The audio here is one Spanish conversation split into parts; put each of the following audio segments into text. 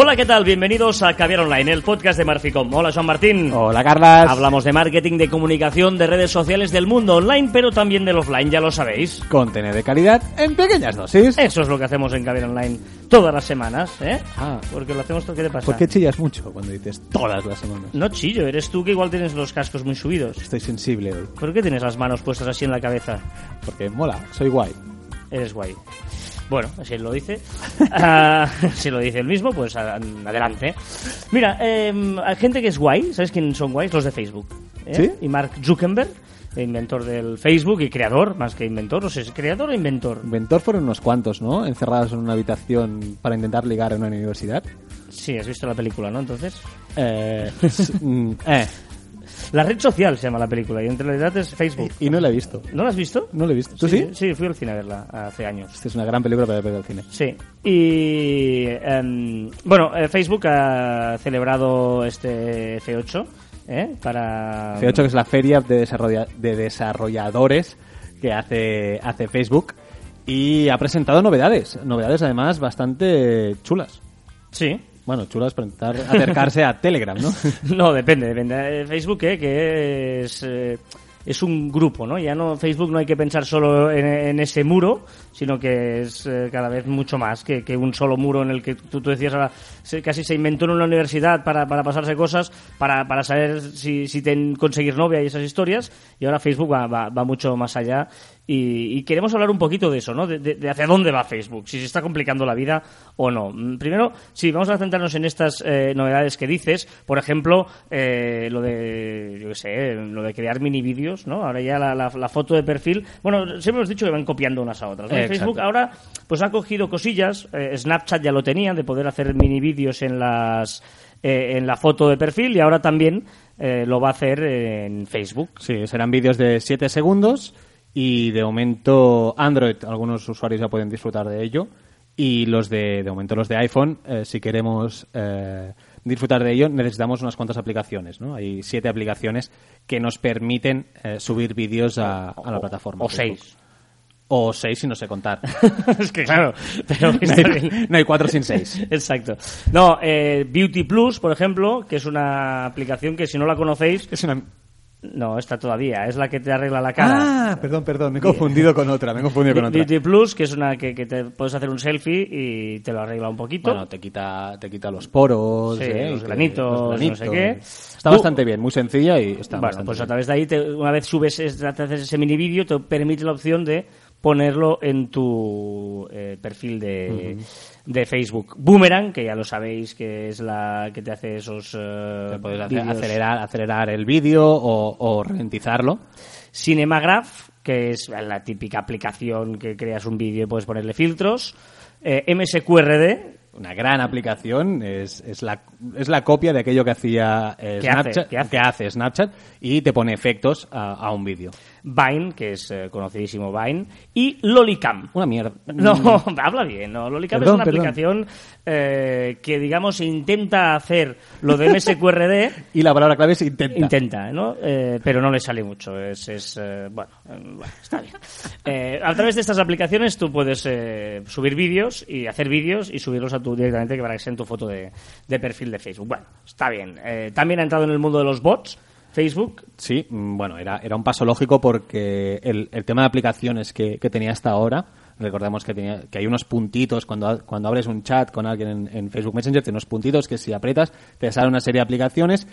Hola, ¿qué tal? Bienvenidos a Caviar Online, el podcast de Marficom. Hola, Juan Martín. Hola, Carlas. Hablamos de marketing, de comunicación, de redes sociales del mundo online, pero también del offline, ya lo sabéis. Contenido de calidad en pequeñas dosis. Eso es lo que hacemos en Caviar Online todas las semanas, ¿eh? Ah. Porque lo hacemos todo. ¿Qué te pasa? ¿Por qué chillas mucho cuando dices todas las semanas? No chillo, eres tú que igual tienes los cascos muy subidos. Estoy sensible hoy. ¿Por qué tienes las manos puestas así en la cabeza? Porque mola, soy guay. Eres guay. Bueno, si él lo dice, ah, si lo dice él mismo, pues adelante. Mira, eh, hay gente que es guay, ¿sabes quién son guays? Los de Facebook. ¿eh? ¿Sí? Y Mark Zuckerberg, inventor del Facebook y creador, más que inventor, no sé, ¿es creador o inventor? Inventor fueron unos cuantos, ¿no? Encerrados en una habitación para intentar ligar en una universidad. Sí, has visto la película, ¿no? Entonces, Eh, mm, eh, la red social se llama la película y en realidad es Facebook. y no la he visto. ¿No la has visto? No la he visto. ¿Tú sí? Sí, fui al cine a verla hace años. Esta es una gran película para ver al cine. Sí, y em, bueno, eh, Facebook ha celebrado este F8 ¿eh? para... F8 que es la feria de, desarrolla- de desarrolladores que hace, hace Facebook y ha presentado novedades, novedades además bastante chulas. Sí, Bueno, chulas para intentar acercarse a Telegram, ¿no? no, depende, depende. Eh, Facebook, ¿eh? que es... eh, es un grupo, ¿no? Ya no Facebook no hay que pensar solo en, ese muro, sino que es eh, cada vez mucho más que, que un solo muro en el que tú, tú decías ahora, se- casi se inventó en una universidad para, para pasarse cosas, para, para saber si, si ten- conseguir novia y esas historias, y ahora Facebook va, va mucho más allá. Y, y queremos hablar un poquito de eso, ¿no? De, de- de hacia dónde va Facebook, si se está complicando la vida o no. Mm, Primero, sí, vamos a centrarnos en estas eh, novedades que dices. Por ejemplo, eh, lo de, yo qué sé, lo de crear mini vídeos, ¿no? Ahora ya la, la- la foto de perfil. Bueno, siempre hemos dicho que van copiando unas a otras. ¿no? Facebook ahora, pues ha cogido cosillas. eh, Snapchat ya lo tenía, de poder hacer mini vídeos en las. eh, en la foto de perfil y ahora también eh, lo va a hacer en Facebook. Sí, serán vídeos de 7 segundos y de momento Android, algunos usuarios ya pueden disfrutar de ello y los de, de momento los de iPhone, eh, si queremos eh, disfrutar de ello necesitamos unas cuantas aplicaciones, ¿no? Hay siete aplicaciones que nos permiten eh, subir vídeos a, a la plataforma. O seis. O seis si no sé contar. es que claro, pero no, hay, bien. no hay cuatro sin seis. Exacto. No, eh, Beauty Plus, por ejemplo, que es una aplicación que si no la conocéis, Es una... no, está todavía, es la que te arregla la cara. Ah, perdón, perdón, me he confundido con otra, me he confundido con otra. Beauty Plus, que es una que, que te puedes hacer un selfie y te lo arregla un poquito. Bueno, te quita, te quita los poros, Sí, ¿eh? los granitos, no sé qué. Está Tú- bastante bien, muy sencilla y está bueno, bastante pues a través de ahí, te- una vez subes, es- te haces ese mini vídeo, te permite la opción de ponerlo en tu eh, perfil de, de Facebook. Boomerang, que ya lo sabéis que es la que te hace esos eh, Te hacer- acelerar, acelerar el vídeo o, o ralentizarlo. Cinemagraph, que es la típica aplicación que creas un vídeo y puedes ponerle filtros. Eh, MSQRD, Una gran aplicación, es, es, la, es la copia de aquello que hacía eh, ¿Qué hace? Snapchat, ¿Qué hace? Snapchat y te pone efectos a, a un vídeo. Vine, que es eh, conocidísimo Vine, y Lolicam. Una mierda. No, habla bien, ¿no? Lolicam Perdón, es una perdón. aplicación eh, que, digamos, intenta hacer lo de MSQRD, Y la palabra clave es intenta. intenta, ¿no? Eh, pero no le sale mucho. Es, es bueno, bueno, está bien. A través de estas aplicaciones tú puedes eh, subir vídeos y hacer vídeos y subirlos a tu directamente que para que sea en tu foto de, de perfil de Facebook. Bueno, está bien. También ha entrado en el mundo de los bots. Facebook, Sí, mm, bueno, era, era un paso lógico porque el, el tema de aplicaciones que, que tenía hasta ahora, recordemos que, tenía, que hay unos puntitos cuando, cuando abres un chat con alguien en, Facebook Messenger, tiene unos puntitos que si aprietas te sale una serie de aplicaciones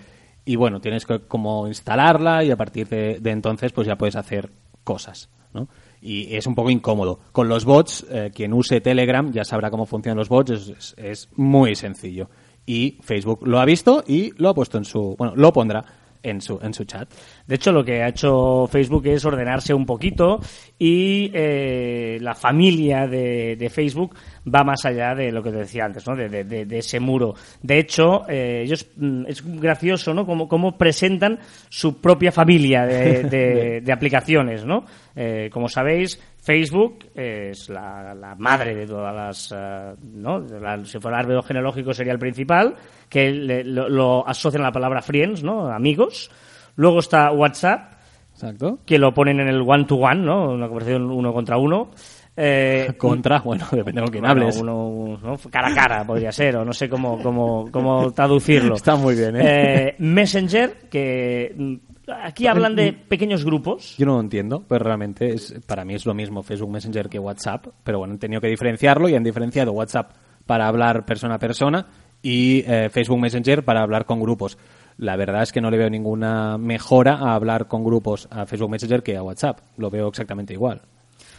y bueno, tienes que como instalarla y a partir de, de entonces pues ya puedes hacer cosas, ¿no? Y es un poco incómodo. Con los bots, eh, quien use Telegram ya sabrá cómo funcionan los bots, es, es- es muy sencillo. Y Facebook lo ha visto y lo ha puesto en su, bueno, lo pondrá en su, en su chat. De hecho, lo que ha hecho Facebook es ordenarse un poquito y eh, la familia de, de Facebook va más allá de lo que te decía antes, ¿no? De, de- ese muro. De hecho, eh, ellos mm, es gracioso, ¿no? Cómo, cómo presentan su propia familia de, de- de aplicaciones, ¿no? Eh, como sabéis, Facebook es la, la madre de todas las, eh, ¿no? La- si fuera árbol genealógico sería el principal, que le- lo, lo asocian a la palabra friends, ¿no? Amigos. Luego está WhatsApp, Exacto. que lo ponen en el one-to-one, ¿no? Una conversación uno contra uno. Eh, Contra, bueno, depende con quién bueno, hables. uno- ¿no? Cara a cara podría ser, o no sé cómo, cómo, cómo traducirlo. Está muy bien, ¿eh? Eh, Messenger, que mm, aquí hablan de pequeños grupos. Yo no lo entiendo, pero realmente es, para mí es lo mismo Facebook Messenger que WhatsApp, pero bueno, han tenido que diferenciarlo y han diferenciado WhatsApp para hablar persona a persona y eh, Facebook Messenger para hablar con grupos. La verdad es que no le veo ninguna mejora a hablar con grupos a Facebook Messenger que a WhatsApp. Lo veo exactamente igual.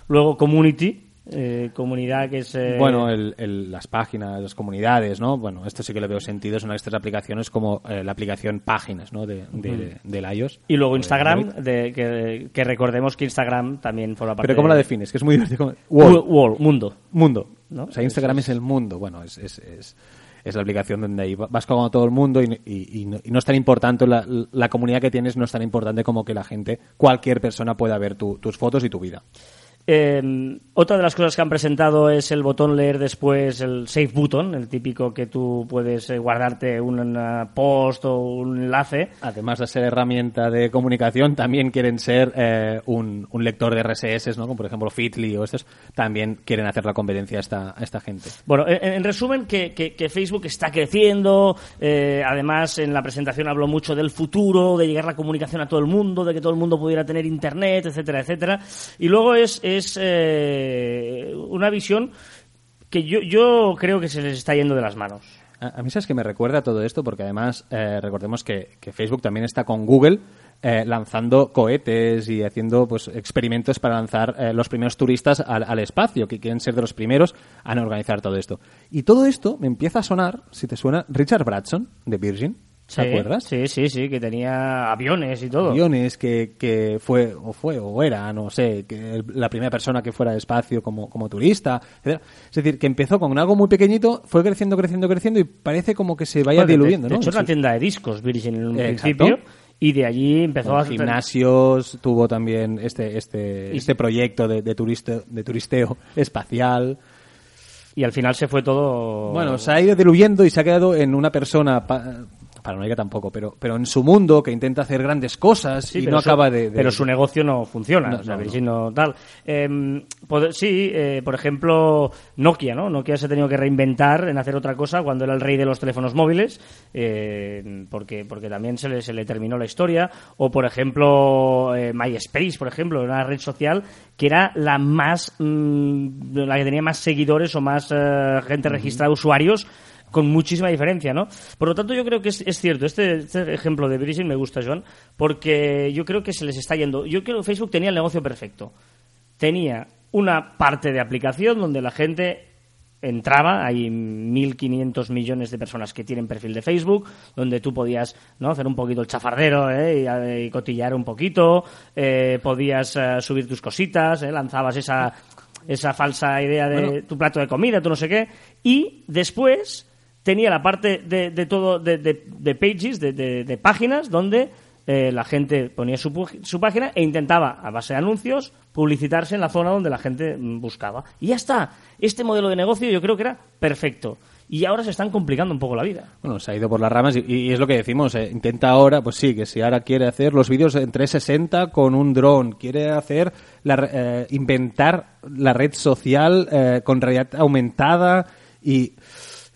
Luego Community, eh, comunidad que es... eh, Bueno, el- el- las páginas, las comunidades, ¿no? Bueno, esto sí que le veo sentido. Son estas aplicaciones como eh, la aplicación Páginas, ¿no? De, de- del iOS. Y luego de Instagram, de, que, que recordemos que Instagram también forma parte Pero ¿cómo de- la defines? Que es muy divertido. World, World. mundo. mundo. ¿No? O sea, Instagram es el mundo. Bueno, es, es, es, es la aplicación donde ahí vas con todo el mundo y, y- y no, y no es tan importante, la, la comunidad que tienes no es tan importante como que la gente, cualquier persona pueda ver tu- tus fotos y tu vida. Eh, otra de las cosas que han presentado es el botón leer después, el save button, el típico que tú puedes eh, guardarte un post o un enlace. Además de ser herramienta de comunicación, también quieren ser eh, un, un lector de RSS, ¿no? como por ejemplo Fitly o estos, también quieren hacer la competencia a esta, a esta gente. Bueno, en, en resumen, que, que- que Facebook está creciendo. eh, además, en la presentación habló mucho del futuro, de llegar la comunicación a todo el mundo, de que todo el mundo pudiera tener internet, etcétera, etcétera. Y luego es, es eh, una visión que yo, creo que se les está yendo de las manos. A, mí sabes que me recuerda todo esto porque además eh, recordemos que, Facebook también está con Google eh, lanzando cohetes y haciendo pues experimentos para lanzar los primeros turistas al, espacio, que quieren ser de los primeros a organizar todo esto. Y todo esto me empieza a sonar, si te suena, Richard Branson de Virgin, ¿te Sí, acuerdas? Sí, sí, sí, que tenía aviones y todo. Aviones que, que fue o fue o era, no sé, que la primera persona que fuera al espacio como, como turista, etcétera. Es decir, que empezó con algo muy pequeñito, fue creciendo, creciendo, creciendo y parece como que se vaya Bueno, de- diluyendo, de, ¿no? hecho, En era una tienda de discos Virgin en un Exacto. principio. Y de allí empezó con a gimnasios, tuvo también este este Y- este proyecto de, de, turiste- de turisteo espacial. Y al final se fue todo. Bueno, se ha ido diluyendo y se ha quedado en una persona pa- paranoica tampoco, pero pero en su mundo que intenta hacer grandes cosas Sí, y no su- acaba de, de- Pero su negocio no funciona. No, o sea, no, tal. Em, sí, eh, por ejemplo, Nokia, ¿no? Nokia se ha tenido que reinventar en hacer otra cosa cuando era el rey de los teléfonos móviles, eh, porque, porque también se le, se le terminó la historia. O, por ejemplo, eh, MySpace, por ejemplo, una red social que era la más. mm, la que tenía más seguidores o más eh, gente registrada, usuarios con muchísima diferencia, ¿no? Por lo tanto, yo creo que es, es cierto. Este, este ejemplo de Virgin me gusta, Joan, porque yo creo que se les está yendo. Yo creo que Facebook tenía el negocio perfecto. Tenía una parte de aplicación donde la gente entraba, hay 1.500 millones de personas que tienen perfil de Facebook, donde tú podías ¿no? hacer un poquito el chafardero ¿eh? y, y cotillar un poquito, eh, podías eh, subir tus cositas, ¿eh? lanzabas esa, esa falsa idea de Bueno. tu plato de comida, tú no sé qué, y después tenía la parte de, de todo, de, de- de pages, de, páginas, donde eh, la gente ponía su, página e intentaba, a base de anuncios, publicitarse en la zona donde la gente mm, buscaba. Y ya está. Este modelo de negocio yo creo que era perfecto. Y ahora se están complicando un poco la vida. Bueno, se ha ido por las ramas y, es lo que decimos. eh, intenta ahora, pues sí, que si ahora quiere hacer los vídeos en 360 con un dron, quiere hacer, la, eh, inventar la red social eh, con realidad aumentada y...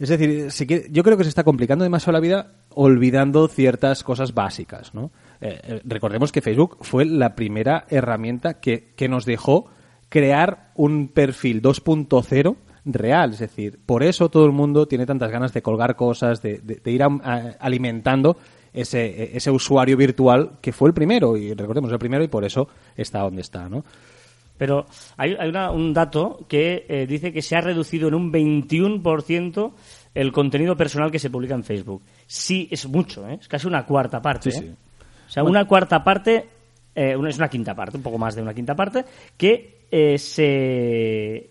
Es decir, si yo creo que se está complicando demasiado la vida olvidando ciertas cosas básicas, ¿no? Eh, eh, recordemos que Facebook fue la primera herramienta que, que nos dejó crear un perfil 2.0 real. Es decir, por eso todo el mundo tiene tantas ganas de colgar cosas, de, de- ir alimentando ese, ese usuario virtual que fue el primero, y recordemos el primero, y por eso está donde está, ¿no? Pero hay, hay una- un dato que eh, dice que se ha reducido en un 21% el contenido personal que se publica en Facebook. Sí, es mucho, ¿eh? es casi una cuarta parte. Sí, ¿eh? sí. O sea, una cuarta parte, eh, una- es una quinta parte, un poco más de una quinta parte, que eh, se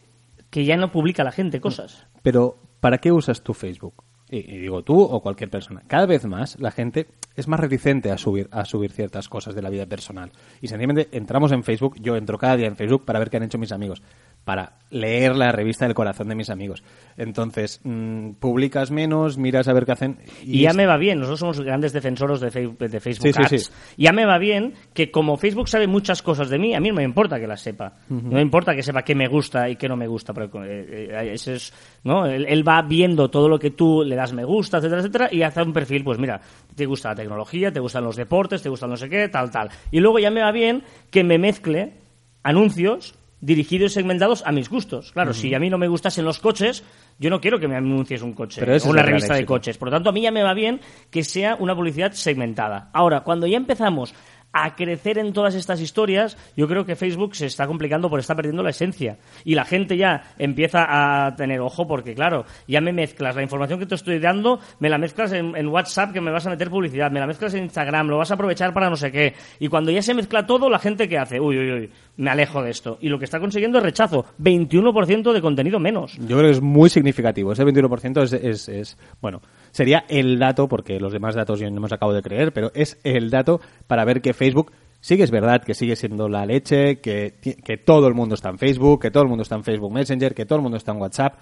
que ya no publica la gente cosas. Pero, ¿para qué usas tu Facebook? Y, digo tú o cualquier persona. Cada vez más la gente es más reticente a subir, a subir ciertas cosas de la vida personal. Y sencillamente entramos en Facebook, yo entro cada día en Facebook para ver qué han hecho mis amigos. Para leer la revista del corazón de mis amigos. Entonces, mm, publicas menos, miras a ver qué hacen. Y, ya me va bien, nosotros somos grandes defensores de, de Facebook Sí, Ads. sí. Ya me va bien que como Facebook sabe muchas cosas de mí, a mí no me importa que las sepa. No me importa que sepa qué me gusta y qué no me gusta. Pero, eh, eh, ese es, ¿no? Él, él va viendo todo lo que tú le das me gusta, etcétera, etcétera, y hace un perfil, pues mira, te gusta la tecnología, te gustan los deportes, te gustan no sé qué, tal, tal. Y luego ya me va bien que me mezcle anuncios dirigidos y segmentados a mis gustos. Claro, si a mí no me gustasen los coches, yo no quiero que me anuncies un coche Pero o una revista de coches. Por lo tanto, a mí ya me va bien que sea una publicidad segmentada. Ahora, cuando ya empezamos a crecer en todas estas historias, yo creo que Facebook se está complicando porque está perdiendo la esencia. Y la gente ya empieza a tener ojo porque, claro, ya me mezclas la información que te estoy dando, me la mezclas en, WhatsApp que me vas a meter publicidad, me la mezclas en Instagram, lo vas a aprovechar para no sé qué. Y cuando ya se mezcla todo, la gente que hace, uy, uy, uy, me alejo de esto. Y lo que está consiguiendo es rechazo. 21% de contenido menos. Yo creo que es muy significativo. Ese 21% es, es, es- bueno, sería el dato, porque los demás datos yo no hemos acabo de creer, pero es el dato para ver que Facebook sigue es verdad que sigue siendo la leche, que, que todo el mundo está en Facebook, que todo el mundo está en Facebook Messenger, que todo el mundo está en WhatsApp,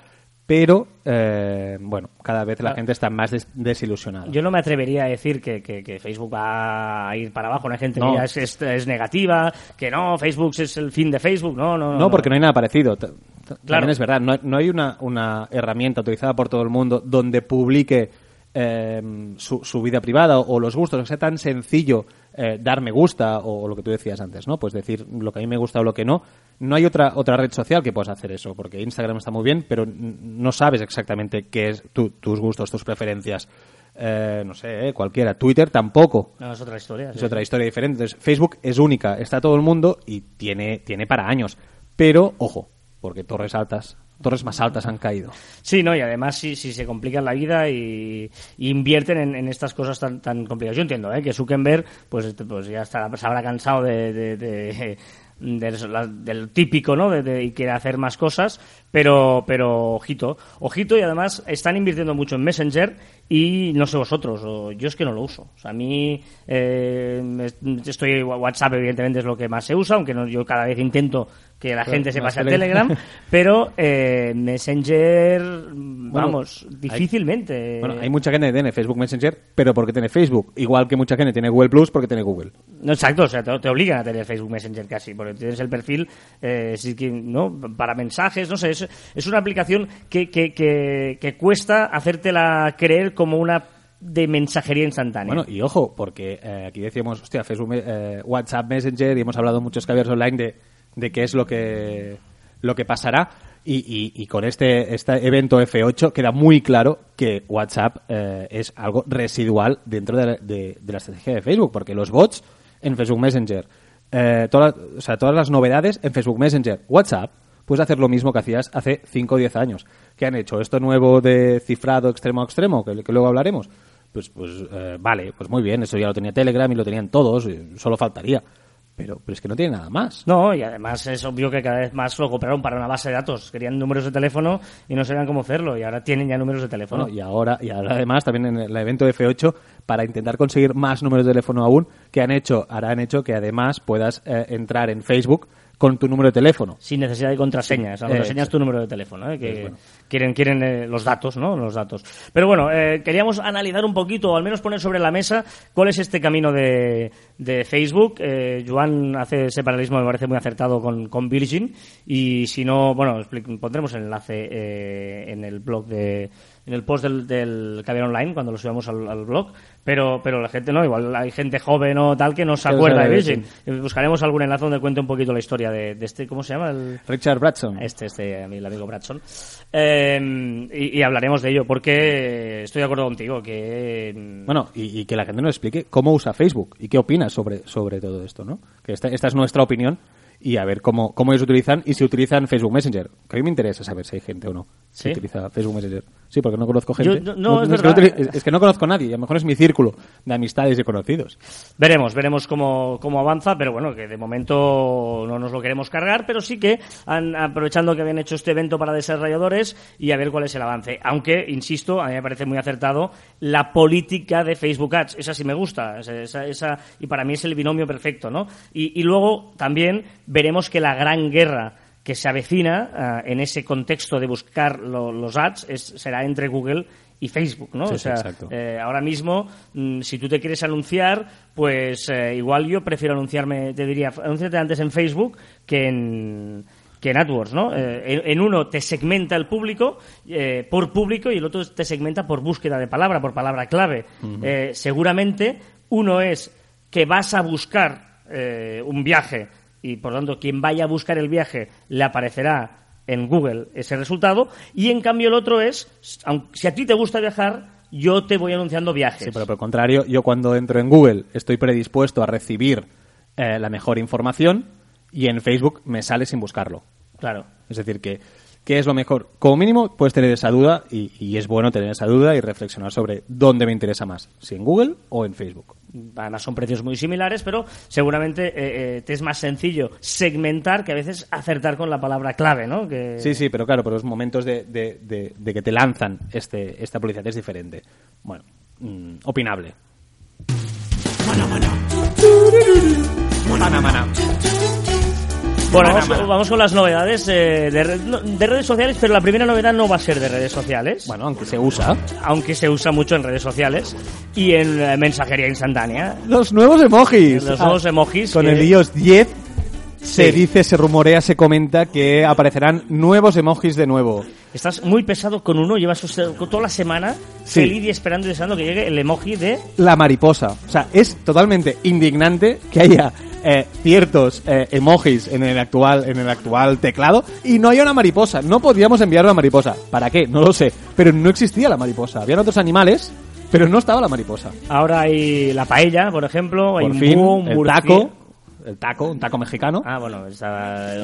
pero, eh, bueno, cada vez la gente está más des- desilusionada. Yo no me atrevería a decir que, que- que Facebook va a ir para abajo. Hay gente No. que ya es, es- es negativa, que no, Facebook es el fin de Facebook. No, no, no. No, porque no hay nada parecido. Claro. También es verdad. No, hay- no hay una, una herramienta utilizada por todo el mundo donde publique eh, su, su vida privada o, los gustos. O sea, tan sencillo eh, dar me gusta o, lo que tú decías antes, ¿no? Pues decir lo que a mí me gusta o lo que no. No hay otra otra red social que puedas hacer eso, porque Instagram está muy bien, pero no sabes exactamente qué es tu- tus gustos, tus preferencias. Eh, no sé, eh, cualquiera. Twitter tampoco. No, es otra historia. Es sí. otra historia diferente. Entonces, Facebook es única, está todo el mundo y tiene, tiene para años. Pero, ojo, porque torres altas, torres más altas han caído. Sí, no, y además si, si se complican la vida y, invierten en, en estas cosas tan, tan complicadas. Yo entiendo ¿eh? que Zuckerberg pues, este, pues ya estará, se habrá cansado de, de- de- de del típico, ¿no? Y quiere hacer más cosas, pero, pero ojito, ojito y además están invirtiendo mucho en Messenger y no sé vosotros, o- yo es que no lo uso. O sea, a mí eh, estoy WhatsApp evidentemente es lo que más se usa, aunque no, yo cada vez intento que la gente se pase a Telegram. Pero eh, Messenger, vamos, difícilmente. Bueno, hay mucha gente que tiene Facebook Messenger, pero porque tiene Facebook. Igual que mucha gente tiene Google Plus porque tiene Google. No, exacto, o sea, te, te obligan a tener Facebook Messenger casi, porque tienes el perfil, eh, ¿no? Para mensajes, no sé, es, es una aplicación que, que, que, que cuesta hacértela creer como una de mensajería instantánea. Bueno, y ojo, porque eh, aquí decíamos, hostia, Facebook, eh, WhatsApp Messenger y hemos hablado muchos caballeros online de, de qué es lo que, lo que pasará. Y, y- y con este, este evento F8 queda muy claro que WhatsApp eh, es algo residual dentro de la, de- de la estrategia de Facebook, porque los bots en Facebook Messenger, eh, todas, o sea, todas las novedades en Facebook Messenger, WhatsApp, puedes hacer lo mismo que hacías hace 5 o 10 años. ¿Qué han hecho? ¿Esto nuevo de cifrado extremo a extremo, que, que luego hablaremos? Pues, pues eh, vale, pues muy bien, eso ya lo tenía Telegram y lo tenían todos, solo faltaría. Pero, pero es que no tiene nada más. No, y además es obvio que cada vez más lo compraron para una base de datos. Querían números de teléfono y no sabían cómo hacerlo, y ahora tienen ya números de teléfono. Bueno, y ahora, y ahora además también en el evento F8 para intentar conseguir más números de teléfono aún que han hecho, ahora han hecho que además puedas eh, entrar en Facebook con tu número de teléfono. sin necesidad de contraseñas. La Eh, contraseña es exacto. tu número de teléfono, ¿eh? que Pues bueno. quieren, quieren eh, los datos, ¿no? Los datos. Pero bueno, eh, queríamos analizar un poquito, o al menos poner sobre la mesa, cuál es este camino de, de Facebook. Eh, Joan hace ese paralelismo, me parece muy acertado con, con Virgin. Y si no, bueno, pondremos el enlace eh, en el blog de en el post del, del Caviar Online cuando lo subamos al, al blog, pero pero la gente no, igual hay gente joven o tal que no se acuerda de Virgin. Eh, Buscaremos algún enlace donde cuente un poquito la historia de, de este, ¿cómo se llama? El, Richard Bradson. este, este, el amigo Bradson. Eh, y, y hablaremos de ello, porque estoy de acuerdo contigo, que... mm, Bueno, y, y que la gente nos explique cómo usa Facebook y qué opina sobre, sobre todo esto, ¿no? Que esta, esta es nuestra opinión y a ver cómo, cómo ellos utilizan y si utilizan Facebook Messenger. Que a mí me interesa saber si hay gente o no ¿Sí? que utiliza Facebook Messenger. Sí, porque no conozco gente. Yo- no, es que verdad. utili- es, es que no conozco a nadie a lo mejor es mi círculo de amistades y conocidos. Veremos, veremos cómo, cómo avanza, pero bueno, que de momento no nos lo queremos cargar, pero sí que han, aprovechando que habían hecho este evento para desarrolladores y a ver cuál es el avance. Aunque, insisto, a mí me parece muy acertado la política de Facebook Ads. Esa sí me gusta, esa, esa- esa- y para mí es el binomio perfecto, ¿no? Y, y luego también veremos que la gran guerra que se avecina eh, en ese contexto de buscar lo- los ads es, será entre Google y Facebook, ¿no? Sí, o sea, eh, ahora mismo, mm, si tú te quieres anunciar, pues eh, igual yo prefiero anunciarme, te diría, anúnciate antes en Facebook que en que en AdWords, ¿no? Eh, en, en uno te segmenta el público eh, por público y el otro te segmenta por búsqueda de palabra, por palabra clave. Eh, seguramente uno es que vas a buscar un viaje y por lo tanto quien vaya a buscar el viaje le aparecerá en Google ese resultado y en cambio el otro es, si a ti te gusta viajar, yo te voy anunciando viajes. Sí, pero por el contrario, yo cuando entro en Google estoy predispuesto a recibir eh, la mejor información y en Facebook me sale sin buscarlo. Claro. Es decir, que ¿qué es lo mejor? Como mínimo puedes tener esa duda y, y es bueno tener esa duda y reflexionar sobre dónde me interesa más, si en Google o en Facebook. Además son precios muy similares, pero seguramente eh, eh, te es más sencillo segmentar que a veces acertar con la palabra clave, ¿no? Que... Sí, sí, pero claro, por los momentos de, de- de- de que te lanzan este, esta publicidad es diferente. Bueno, mm, opinable. Bueno, vamos, vamos con las novedades eh, de, de redes sociales, pero la primera novedad no va a ser de redes sociales, Bueno, aunque se usa. aunque se usa mucho en redes sociales y en eh, mensajería instantánea. Los nuevos emojis. Los nuevos emojis Con que- el iOS 10 se Sí. dice, se rumorea, se comenta que aparecerán nuevos emojis de nuevo. Estás muy pesado con uno, llevas toda la semana Sí. feliz y esperando y deseando que llegue el emoji de... La mariposa. O sea, es totalmente indignante que haya eh, ciertos eh, emojis en el actual en el actual teclado y no haya una mariposa. No podíamos enviar una mariposa. ¿Para qué? No lo sé. Pero no existía la mariposa. Habían otros animales, pero no estaba la mariposa. Ahora hay la paella, por ejemplo, hay Por un fin, búho, un el murciélago. taco, el taco, un taco mexicano. Ah, bueno,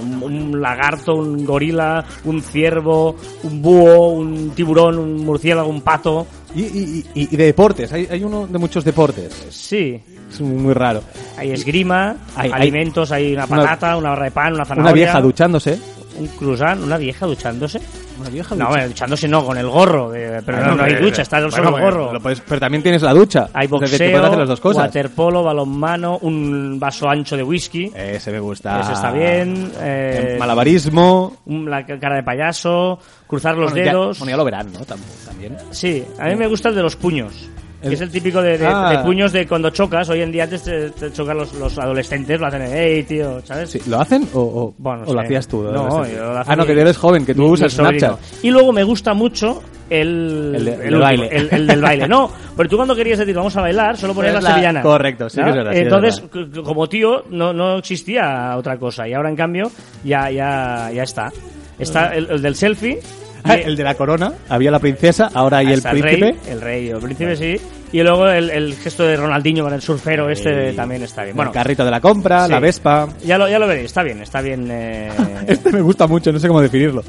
un, un lagarto, un gorila, un ciervo, un búho, un tiburón, un murciélago, un pato. Y, y- y- y de deportes. Hay, hay uno de muchos deportes. Sí, Es muy, raro. hay esgrima, Hay- alimentos, hay una Una- patata, una barra de pan, una zanahoria. Una vieja duchándose. Un croissant, una vieja duchándose. Una vieja No, bueno, duchándose no, con el gorro. eh, pero no, no hay ducha, está solo el gorro. pero también tienes la ducha. Hay que boxeo, puedes hacer las dos cosas. waterpolo, balonmano, un vaso ancho de whisky. Ese me gusta. Ese está bien. eh, Malabarismo. un- la cara de payaso, cruzar los Bueno, ya- dedos. bueno, ya lo verán, ¿no? Tam- También. Sí, a mí me gusta el de los puños. El- Que es el típico de, de- Ah. de puños de cuando chocas. Hoy en día antes te, te chocan los, los adolescentes, lo hacen, hey, tío, ¿sabes? Sí, ¿Lo hacen o, o- Bueno, o lo sé. hacías tú? No, yo lo hace Ah, no, que eres joven, que tú Mi- usas mi. Snapchat. Y luego me gusta mucho el, El de- el último, baile. El, el del baile. No, pero tú cuando querías decir vamos a bailar, solo ponías la, la- sevillana. correcto, sí que es verdad, sí que es Entonces, verdad. como tío, no, no existía otra cosa. Y ahora, en cambio, ya, ya, ya está. Está el, el del selfie. El de la corona. Había la princesa, ahora hay el príncipe. rey, el rey el príncipe, sí. Y luego el, el gesto de Ronaldinho con el surfero este también está bien. Bueno, el carrito de la compra, sí. la Vespa. ya lo, ya lo veréis, está bien, está bien. eh, Este me gusta mucho, no sé cómo definirlo.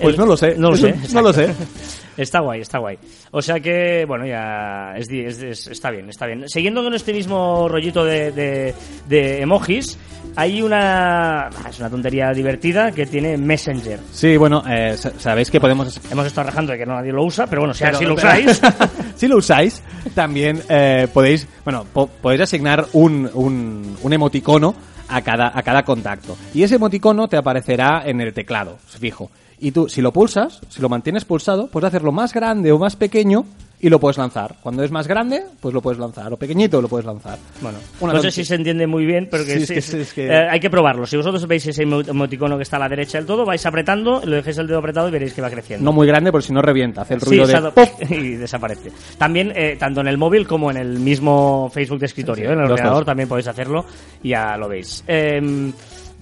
Pues El- no lo sé. no lo sé, No lo sé. Está guay, está guay. O sea que, bueno, ya es, es- es- está bien, está bien. Siguiendo con este mismo rollito de, de- de emojis, hay una... ah, Es una tontería divertida que tiene Messenger. Sí, bueno, eh, sa- sabéis que podemos... Hemos estado rajando de que no nadie lo usa, pero bueno, si, si lo usáis... si lo usáis, también eh, podéis, bueno, po- podéis asignar un, un, un emoticono a cada, a cada contacto. Y ese emoticono te aparecerá en el teclado, fijo. Y tú, si lo pulsas, si lo mantienes pulsado, puedes hacerlo más grande o más pequeño y lo puedes lanzar. Cuando es más grande, pues lo puedes lanzar. O pequeñito lo puedes lanzar. Bueno, no sé si se entiende muy bien, pero que, Sí, es sí, que- sí, es que- eh, hay que probarlo. Si vosotros veis ese emo- emoticono que está a la derecha del todo, vais apretando, lo dejéis el dedo apretado y veréis que va creciendo. No muy grande, porque si no revienta. Hace el Sí, ruido de... y desaparece. También, eh, tanto en el móvil como en el mismo Facebook de escritorio, ¿eh? en el ordenador dos. también podéis hacerlo y ya lo veis. Em,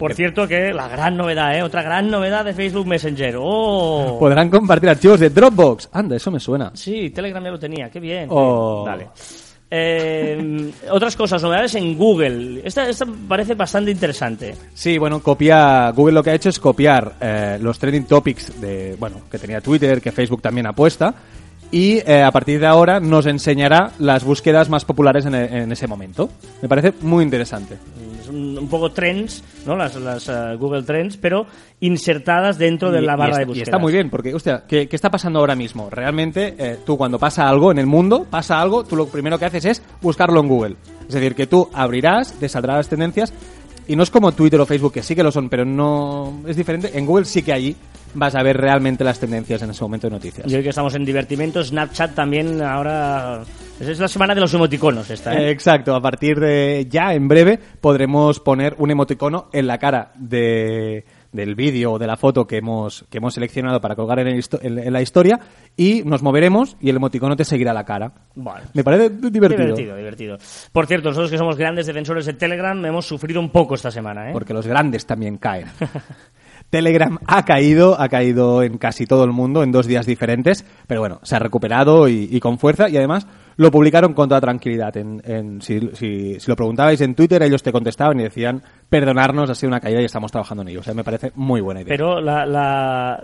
por cierto que la gran novedad, ¿eh? otra gran novedad de Facebook Messenger. ¡Oh! Podrán compartir archivos de Dropbox. Anda, eso me suena. Sí, Telegram ya lo tenía, qué bien. Oh. Vale. Eh, otras cosas, novedades en Google. Esta, esta parece bastante interesante. Sí, bueno, copia. Google lo que ha hecho es copiar eh, los trending topics de, bueno, que tenía Twitter, que Facebook también apuesta, y eh, a partir de ahora nos enseñará las búsquedas más populares en, e- en ese momento. Me parece muy interesante. Es un, un poco trends, ¿no? Las, las eh, Google Trends, pero insertadas dentro de Y- la y barra es- de y búsqueda. está muy bien, porque, hostia, ¿qué, qué está pasando ahora mismo? Realmente, eh, tú cuando pasa algo en el mundo, pasa algo, tú lo primero que haces es buscarlo en Google. Es decir, que tú abrirás, te saldrán las tendencias y no es como Twitter o Facebook, que sí que lo son, pero no es diferente. En Google sí que allí vas a ver realmente las tendencias en ese momento de noticias. Y hoy que estamos en divertimento, Snapchat también ahora... Es la semana de los emoticonos esta, ¿eh? Exacto, a partir de ya, en breve, podremos poner un emoticono en la cara de, del vídeo o de la foto que hemos, que hemos seleccionado para colgar en, el en- la historia y nos moveremos y el emoticono te seguirá la cara. Bueno. Me parece divertido. Divertido, divertido. Por cierto, nosotros que somos grandes defensores de Telegram hemos sufrido un poco esta semana, ¿eh? Porque los grandes también caen. Telegram ha caído, ha caído en casi todo el mundo en dos días diferentes, pero bueno, se ha recuperado y, y con fuerza y además lo publicaron con toda tranquilidad. En, en- si, si- si lo preguntabais en Twitter, ellos te contestaban y decían, perdonarnos, ha sido una caída y estamos trabajando en ello. O sea, me parece muy buena idea. Pero la, la-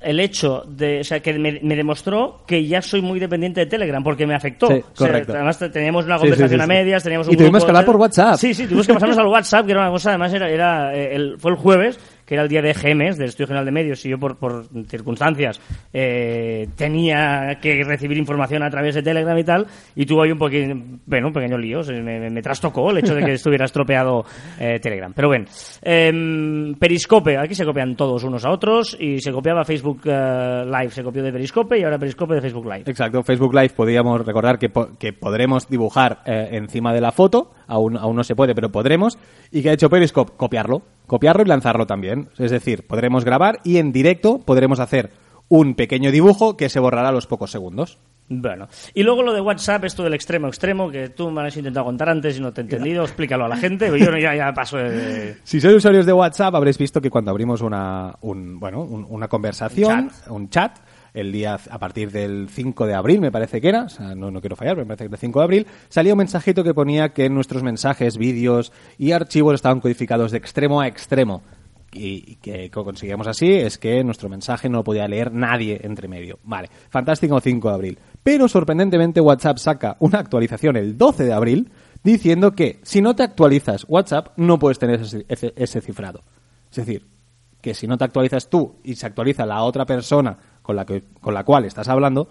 el hecho de, o sea, que me, me demostró que ya soy muy dependiente de Telegram porque me afectó. Sí, O sea, correcto. además te- teníamos una Sí, sí, conversación sí, a medias, teníamos un Y tuvimos grupo que hablar por WhatsApp. Sí, sí, tuvimos que pasarnos al WhatsApp, que era una cosa, además era, era eh, el, fue el jueves, que era el día de GMS, del Estudio General de Medios, y yo por, por circunstancias eh, tenía que recibir información a través de Telegram y tal, y tuvo ahí un poquito, bueno, un pequeño lío, se- me, me- trastocó el hecho de que estuviera estropeado eh, Telegram. Pero bueno, em, Periscope, aquí se copian todos unos a otros, y se copiaba Facebook eh, Live, se copió de Periscope, y ahora Periscope de Facebook Live. Exacto, Facebook Live podríamos recordar que, po- que podremos dibujar eh, encima de la foto, aún, aún no se puede, pero podremos, y que ha hecho Periscope copiarlo, copiarlo y lanzarlo también. Es decir, podremos grabar y en directo podremos hacer un pequeño dibujo que se borrará a los pocos segundos. Bueno, y luego lo de WhatsApp, esto del extremo extremo, que tú me has intentado contar antes y no te he entendido, explícalo a la gente, yo no- ya, ya paso de... Si sois usuarios de WhatsApp, habréis visto que cuando abrimos una, un, bueno, un- una conversación, un chat. El día a partir del 5 de abril, me parece que era, o sea, no, no quiero fallar, pero me parece que el 5 de abril, salía un mensajito que ponía que nuestros mensajes, vídeos y archivos estaban codificados de extremo a extremo. Y, que co- conseguíamos así es que nuestro mensaje no lo podía leer nadie entre medio. Vale, fantástico 5 de abril. Pero sorprendentemente WhatsApp saca una actualización el 12 de abril diciendo que si no te actualizas WhatsApp no puedes tener ese- ese cifrado. Es decir, que si no te actualizas tú y se actualiza la otra persona con la, que, con la cual estás hablando,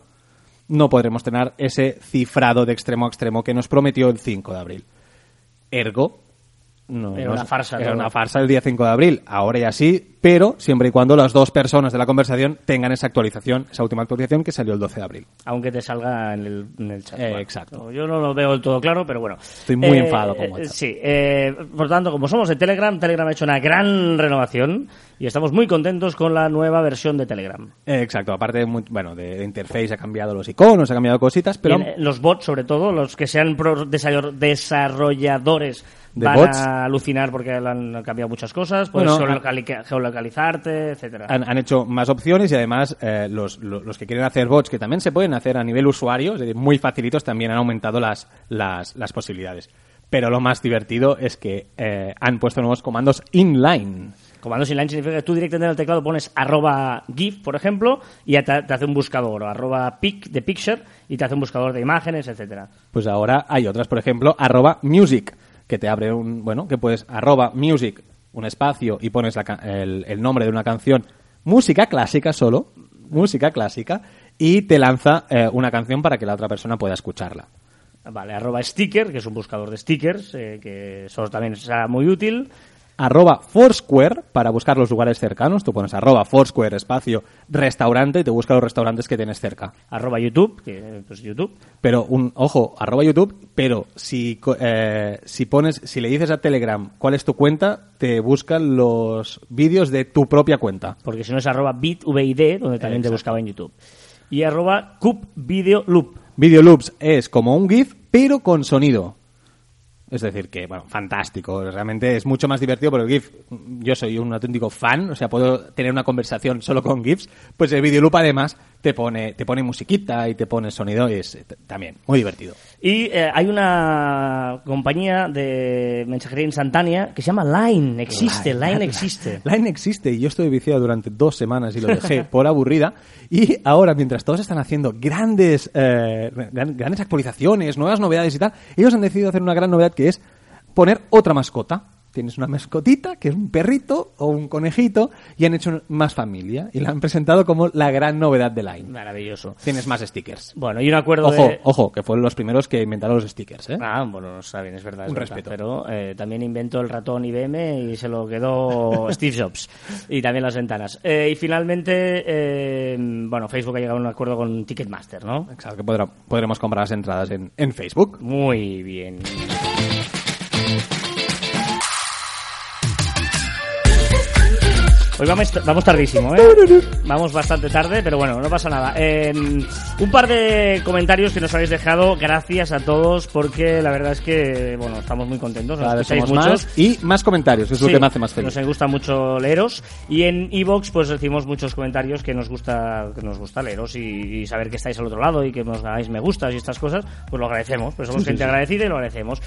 no podremos tener ese cifrado de extremo a extremo que nos prometió el 5 de abril. Ergo, no, Era no una farsa Era todo. una farsa el día 5 de abril. Ahora ya sí, pero siempre y cuando las dos personas de la conversación tengan esa actualización, esa última actualización que salió el 12 de abril. Aunque te salga en el, en el chat. Eh, Bueno, exacto. Yo no lo veo del todo claro, pero bueno. Estoy muy enfadado con eh, WhatsApp. Sí, eh, por tanto, como somos de Telegram, Telegram ha hecho una gran renovación y estamos muy contentos con la nueva versión de Telegram. Eh, exacto, aparte de, mu- bueno, de, de interface ha cambiado los iconos, ha cambiado cositas, pero... En- los bots, sobre todo, los que sean desarrolladores, ¿De van bots? a alucinar porque le han cambiado muchas cosas. Puedes Bueno, geolocali- geolocalizarte, etcétera. han, han hecho más opciones y además eh, los, lo- los que quieren hacer bots, que también se pueden hacer a nivel usuario, es decir, muy facilitos, también han aumentado las, las, las posibilidades. Pero lo más divertido es que eh, han puesto nuevos comandos inline. Comandos inline significa que tú directamente en el teclado pones arroba GIF, por ejemplo, y ya te, te hace un buscador, o arroba pic de picture, y te hace un buscador de imágenes, etcétera. Pues ahora hay otras, por ejemplo, arroba music, que te abre un, bueno, que puedes arroba music, un espacio, y pones la el, el nombre de una canción, música clásica solo, música clásica, y te lanza eh, una canción para que la otra persona pueda escucharla. Vale, arroba sticker, que es un buscador de stickers, eh, que eso también será muy útil. Arroba Foursquare para buscar los lugares cercanos. Tú pones arroba Foursquare espacio restaurante y te busca los restaurantes que tienes cerca. Arroba YouTube, que pues YouTube. Pero un ojo, arroba YouTube, pero si eh, si pones, si le dices a Telegram cuál es tu cuenta, te buscan los vídeos de tu propia cuenta. Porque si no es arroba bitvid, donde también te buscaba en YouTube. Y arroba cup video loop. Video Loops es como un GIF, pero con sonido. Es decir, que, bueno, fantástico. Realmente es mucho más divertido porque GIF, yo soy un auténtico fan, o sea, puedo tener una conversación solo con GIFs. Pues el Video Loop además te pone, te pone musiquita y te pone sonido y es eh, también muy divertido. Y eh, hay una compañía de mensajería instantánea que se llama Line. Existe, Line, existe. Line existe y yo estuve viciado durante dos semanas y lo dejé por aburrida. Y ahora, mientras todos están haciendo grandes, eh, gran- grandes actualizaciones, nuevas novedades y tal, ellos han decidido hacer una gran novedad que es poner otra mascota. Tienes una mascotita, que es un perrito o un conejito, y han hecho más familia. Y la han presentado como la gran novedad de Line. Maravilloso. Tienes más stickers. Bueno, y un acuerdo Ojo, de... ojo, que fueron los primeros que inventaron los stickers, ¿eh? Ah, bueno, está bien, es verdad. es Un verdad. respeto. Pero eh, también inventó el ratón IBM y se lo quedó Steve Jobs. Y también las ventanas. Eh, y finalmente, eh, bueno, Facebook ha llegado a un acuerdo con Ticketmaster, ¿no? Exacto, que podrá- podremos comprar las entradas en, en Facebook. Muy bien. Hoy vamos, vamos tardísimo, ¿eh? Vamos bastante tarde, pero bueno, no pasa nada. Eh, un par de comentarios que nos habéis dejado, gracias a todos, porque la verdad es que, bueno, estamos muy contentos, nos escucháis muchos. más y más comentarios, es lo Sí, que me hace más feliz. Nos gusta mucho leeros y en iVoox pues recibimos muchos comentarios que nos gusta que nos gusta leeros y, y saber que estáis al otro lado y que nos hagáis me gustas y estas cosas, pues lo agradecemos, pues somos gente agradecida y lo agradecemos.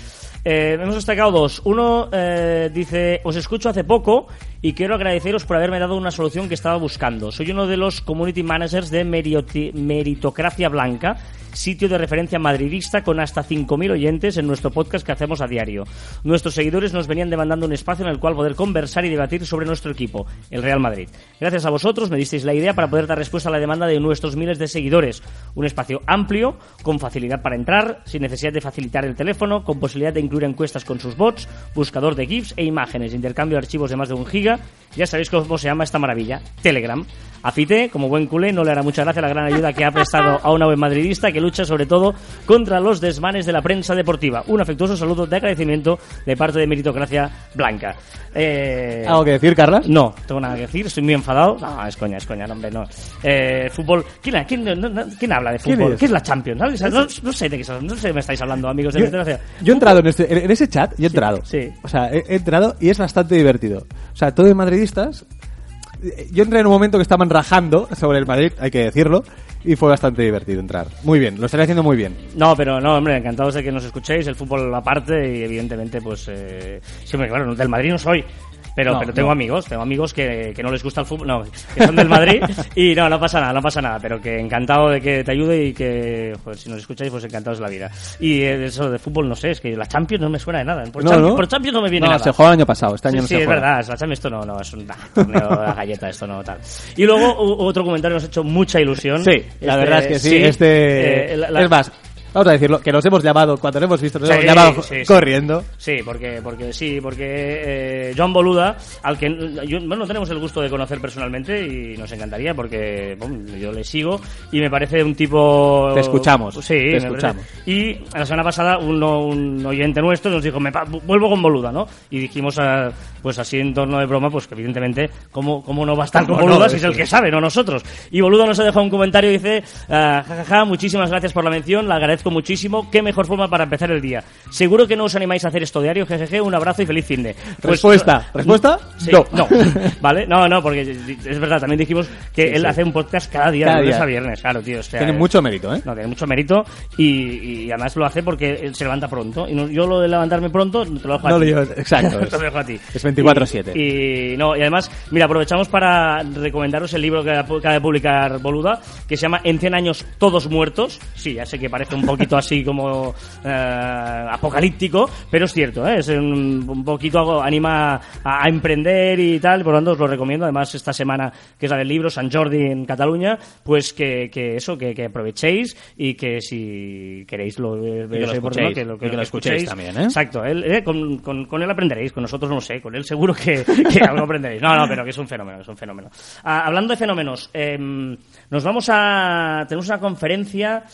Eh, hemos destacado dos. Uno eh, dice, os escucho hace poco y quiero agradeceros por haberme dado una solución que estaba buscando. Soy uno de los community managers de Meritocracia Blanca, sitio de referencia madridista con hasta 5.000 oyentes en nuestro podcast que hacemos a diario. Nuestros seguidores nos venían demandando un espacio en el cual poder conversar y debatir sobre nuestro equipo, el Real Madrid. Gracias a vosotros me disteis la idea para poder dar respuesta a la demanda de nuestros miles de seguidores. Un espacio amplio, con facilidad para entrar, sin necesidad de facilitar el teléfono, con posibilidad de incluir encuestas con sus bots, buscador de GIFs e imágenes, intercambio de archivos de más de un giga. Ya sabéis cómo se llama esta maravilla, Telegram. A Fite, como buen culé, no le hará mucha gracia la gran ayuda que ha prestado a una web madridista que lucha sobre todo contra los desmanes de la prensa deportiva. Un afectuoso saludo de agradecimiento de parte de Meritocracia Blanca. Eh, ¿Algo que decir, Carlas? no, tengo nada que decir, estoy muy enfadado. No, es coña, es coña, no, hombre, no. Eh, fútbol, ¿quién, quién, no, no, quién habla de ¿Quién fútbol? ¿Qué es la Champions? No, no sé de qué no sé de me estáis hablando, amigos de Yo, Meritocracia. yo he entrado en, este- en ese chat, yo he entrado. sí. O sea, he, he entrado y es bastante divertido. O sea, todo de madridistas. Yo entré en un momento que estaban rajando sobre el Madrid, hay que decirlo, y fue bastante divertido entrar. Muy bien, lo estáis haciendo muy bien. No, pero no, hombre, encantados de que nos escuchéis, el fútbol aparte y evidentemente, pues, eh, siempre, claro, del Madrid no soy. Pero, No, pero tengo no. amigos, tengo amigos que, que no les gusta el fútbol, no, que son del Madrid y no, no pasa nada, no pasa nada, pero que encantado de que te ayude y que, joder, si nos escucháis, pues encantados de la vida. Y eh, eso de fútbol, no sé, es que la Champions no me suena de nada, por, No, Champions, ¿no? por Champions no me viene no, nada. se jugó el año pasado, este año Sí, no sí, se es juega. verdad, la Champions esto no, no, es un bah, torneo de galleta, esto no tal. Y luego otro comentario nos ha hecho mucha ilusión. Sí, la Este, verdad es que sí. este eh, la- la- Es más, vamos a decirlo, que los hemos llamado, cuando lo hemos visto, nos Sí, hemos llamado sí, corriendo. Sí, porque, porque sí, porque eh, Joan Boluda, al que yo, bueno, no tenemos el gusto de conocer personalmente y nos encantaría porque bueno, yo le sigo y me parece un tipo... Te escuchamos, Sí, te parece- escuchamos. Y la semana pasada uno, un oyente nuestro nos dijo, me vuelvo con Boluda, ¿no? Y dijimos, ah, pues así en torno de broma, pues que evidentemente, ¿cómo, cómo no va a estar con ¿Cómo Boluda no? si es el que sabe, no nosotros? Y Boluda nos ha dejado un comentario y dice, ah, jajaja, muchísimas gracias por la mención, la agradezco muchísimo, qué mejor forma para empezar el día. Seguro que no os animáis a hacer esto diario, jejeje, un abrazo y feliz fin de. Respuesta. ¿Respuesta? Sí, No. no. ¿Vale? No, no, porque es verdad, también dijimos que él hace un podcast cada día, Cada de lunes a viernes, claro, tío. o sea, Tiene eh, mucho mérito, ¿eh? no, tiene mucho mérito y, y además lo hace porque él se levanta pronto. Y no- yo lo de levantarme pronto te lo dejo a No ti. exacto, te lo dejo a ti. es 24/7. Y, y no, y además, mira, aprovechamos para recomendaros el libro que acaba de publicar Boluda, que se llama En 100 años todos muertos. Sí, ya sé que parece un poquito así como eh, apocalíptico, pero es cierto, ¿eh? es un, un poquito algo, anima a, a emprender y tal, por lo tanto os lo recomiendo. Además, esta semana que es la del libro, San Jordi en Cataluña, pues que, que eso, que, que aprovechéis y que si queréis lo, que lo escuchéis, que lo, y que lo escuchéis también, ¿eh? Exacto, él, eh, con, con, con él aprenderéis, con nosotros no sé, con él seguro que, que algo aprenderéis. No, no, pero que es un fenómeno, es un fenómeno. Ah, hablando de fenómenos, em, nos vamos a... Tenemos una conferencia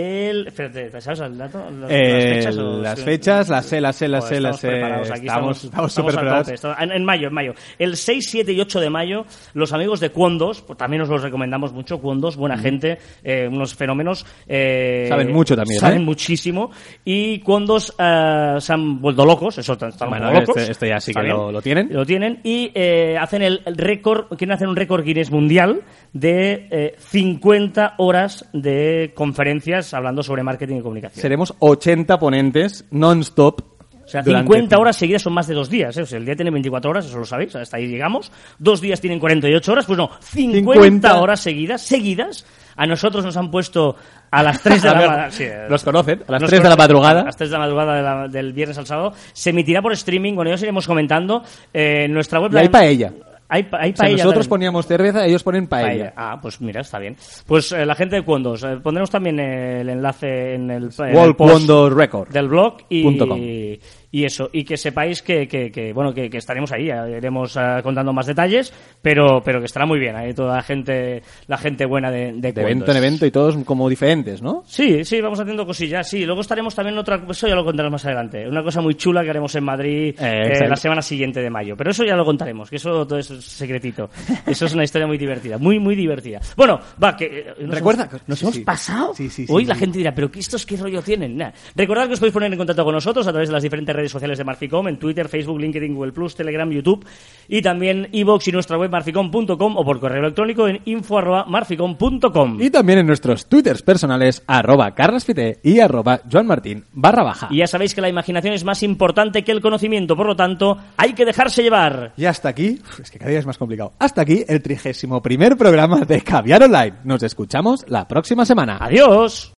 el... Espérate, ¿sabes el dato? Las, Eh, o- las fechas, las sé, las sé, las Joder, sé, las estamos sé. preparados aquí, Estamos- estamos súper a preparados. En, en mayo, en mayo. El 6, 7 y 8 de mayo, los amigos de Cuondos, pues también os los recomendamos mucho, Cuondos, buena gente, eh, unos fenómenos. eh, Saben mucho también, Saben muchísimo. Y Cuondos se han vuelto locos, eso están, están Bueno, locos. este- este ya sí que lo- lo tienen. Lo tienen y eh, hacen el récord, quieren hacer un récord Guinness mundial de eh, 50 horas de conferencias hablando sobre marketing y comunicación. Seremos 80 ponentes non-stop. O sea, durante- 50 horas seguidas son más de dos días. ¿eh? O sea, el día tiene 24 horas, eso lo sabéis, hasta ahí llegamos. Dos días tienen 48 horas, pues no, 50, 50 horas seguidas, seguidas, A nosotros nos han puesto a las 3 de la madrugada. Los conocen, a las Nos 3 de la madrugada. A las 3 de la madrugada de la- del viernes al sábado. Se emitirá por streaming. Bueno, ya os iremos comentando. Eh, nuestra web. Y hay paella. Hay, hay O sea, paella nosotros también. poníamos cerveza, ellos ponen paella. Paella. Ah, pues mira, está bien. Pues eh, la gente de Cuondos. eh, pondremos también el enlace en el, en el post Record. del blog y. y eso. Y que sepáis que, que, que, bueno, que, que estaremos ahí. Iremos eh, contando más detalles, pero, pero que estará muy bien. Ahí toda la gente, la gente buena de, de, De evento en evento y todos como diferentes, ¿no? Sí, sí, vamos haciendo cosillas, sí. Luego estaremos también en otra eso ya lo contaremos más adelante. Una cosa muy chula que haremos en Madrid Eh, eh, la semana siguiente de mayo. Pero eso ya lo contaremos, que eso todo es secretito. Eso es una historia muy divertida, muy, muy divertida. Bueno, va, que... eh, nos Recuerda- hemos- ¿Nos sí, hemos sí. pasado? Sí, sí, sí, Hoy sí. la gente dirá, ¿pero qué estos qué rollo tienen? Nah. Recordad que os podéis poner en contacto con nosotros a través de las diferentes redes sociales de Marficom, en Twitter, Facebook, LinkedIn, Google+, Telegram, YouTube y también iVoox y nuestra web marficom.com o por correo electrónico en info.marficom.com. Y también en nuestros twitters personales, arroba carlasfite y arroba joanmartin barra baja. Y ya sabéis que la imaginación es más importante que el conocimiento, por lo tanto, hay que dejarse llevar. Y hasta aquí, es que cada día es más complicado, hasta aquí el trigésimo primer programa de Caviar Online. Nos escuchamos la próxima semana. Adiós.